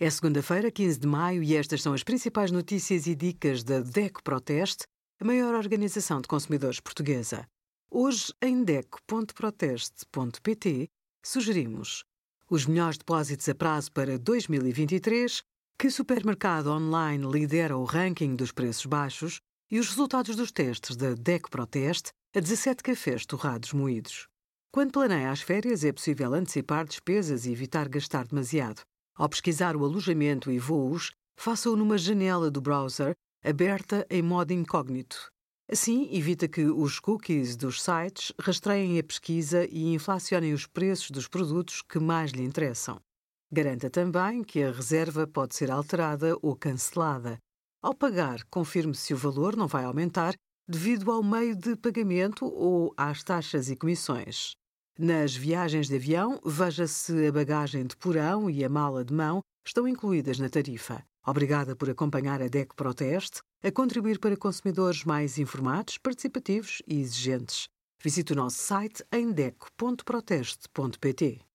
É segunda-feira, 15 de maio, e estas são as principais notícias e dicas da DECO Proteste, a maior organização de consumidores portuguesa. Hoje, em DECO.proteste.pt, sugerimos os melhores depósitos a prazo para 2023, que supermercado online lidera o ranking dos preços baixos e os resultados dos testes da DECO Proteste a 17 cafés torrados moídos. Quando planeia as férias, é possível antecipar despesas e evitar gastar demasiado. Ao pesquisar o alojamento e voos, faça-o numa janela do browser aberta em modo incógnito. Assim, evita que os cookies dos sites rastreiem a pesquisa e inflacionem os preços dos produtos que mais lhe interessam. Garanta também que a reserva pode ser alterada ou cancelada. Ao pagar, confirme se o valor não vai aumentar devido ao meio de pagamento ou às taxas e comissões. Nas viagens de avião, veja se a bagagem de porão e a mala de mão estão incluídas na tarifa. Obrigada por acompanhar a DEC Proteste, a contribuir para consumidores mais informados, participativos e exigentes. Visite o nosso site em deco.proteste.pt.